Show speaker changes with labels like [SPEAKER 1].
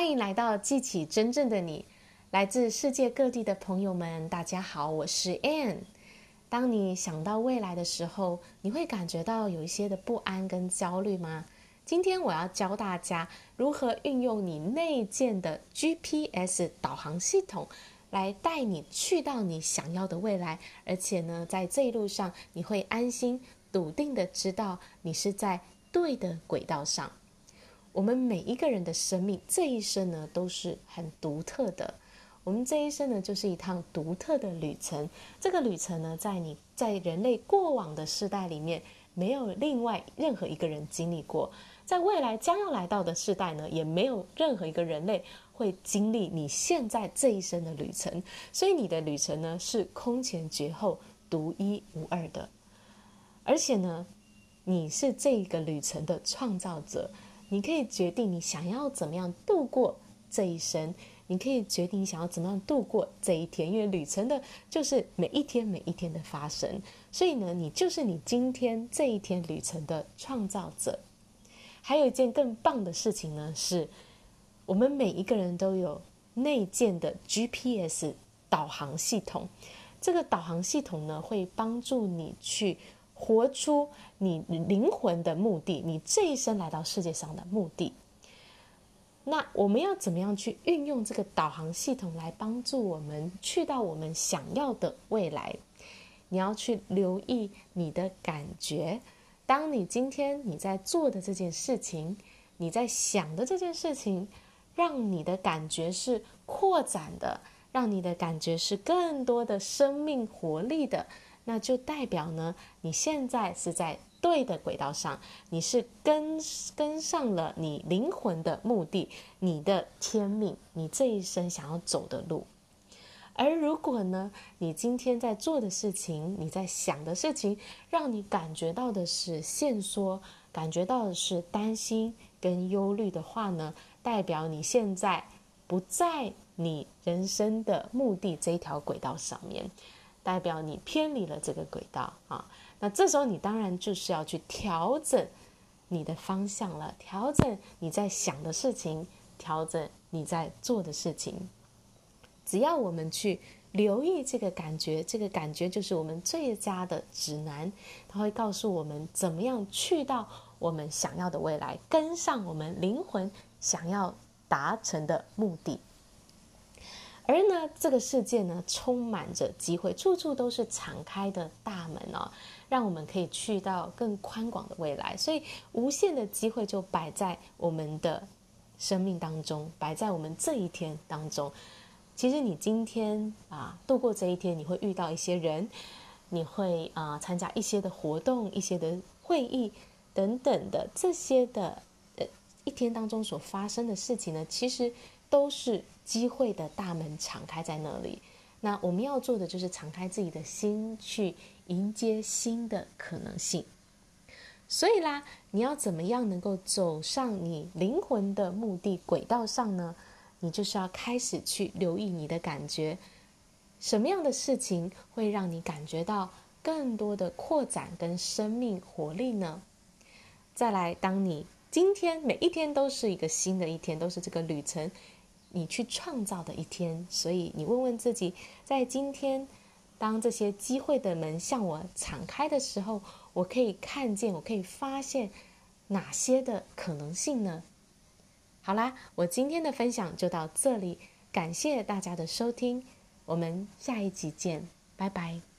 [SPEAKER 1] 欢迎来到记起真正的你，来自世界各地的朋友们，大家好，我是 Ann。当你想到未来的时候，你会感觉到有一些的不安跟焦虑吗？今天我要教大家如何运用你内建的 GPS 导航系统，来带你去到你想要的未来，而且呢，在这一路上你会安心、笃定的知道你是在对的轨道上。我们每一个人的生命这一生呢，都是很独特的。我们这一生呢，就是一趟独特的旅程。这个旅程呢，在你在人类过往的世代里面，没有另外任何一个人经历过。在未来将要来到的世代呢，也没有任何一个人类会经历你现在这一生的旅程。所以你的旅程呢，是空前绝后、独一无二的。而且呢，你是这个旅程的创造者。你可以决定你想要怎么样度过这一生，你可以决定你想要怎么样度过这一天，因为旅程的就是每一天每一天的发生，所以呢，你就是你今天这一天旅程的创造者。还有一件更棒的事情呢，是我们每一个人都有内建的 GPS 导航系统，这个导航系统呢，会帮助你去。活出你灵魂的目的，你这一生来到世界上的目的。那我们要怎么样去运用这个导航系统来帮助我们去到我们想要的未来？你要去留意你的感觉。当你今天你在做的这件事情，你在想的这件事情，让你的感觉是扩展的，让你的感觉是更多的生命活力的。那就代表呢，你现在是在对的轨道上，你是跟跟上了你灵魂的目的，你的天命，你这一生想要走的路。而如果呢，你今天在做的事情，你在想的事情，让你感觉到的是限缩，感觉到的是担心跟忧虑的话呢，代表你现在不在你人生的目的这一条轨道上面。代表你偏离了这个轨道啊，那这时候你当然就是要去调整你的方向了，调整你在想的事情，调整你在做的事情。只要我们去留意这个感觉，这个感觉就是我们最佳的指南，它会告诉我们怎么样去到我们想要的未来，跟上我们灵魂想要达成的目的。而呢，这个世界呢，充满着机会，处处都是敞开的大门哦，让我们可以去到更宽广的未来。所以，无限的机会就摆在我们的生命当中，摆在我们这一天当中。其实，你今天啊，度过这一天，你会遇到一些人，你会啊参加一些的活动、一些的会议等等的这些的呃一天当中所发生的事情呢，其实都是。机会的大门敞开在那里，那我们要做的就是敞开自己的心，去迎接新的可能性。所以啦，你要怎么样能够走上你灵魂的目的轨道上呢？你就是要开始去留意你的感觉，什么样的事情会让你感觉到更多的扩展跟生命活力呢？再来，当你今天每一天都是一个新的一天，都是这个旅程。你去创造的一天，所以你问问自己，在今天，当这些机会的门向我敞开的时候，我可以看见，我可以发现哪些的可能性呢？好啦，我今天的分享就到这里，感谢大家的收听，我们下一集见，拜拜。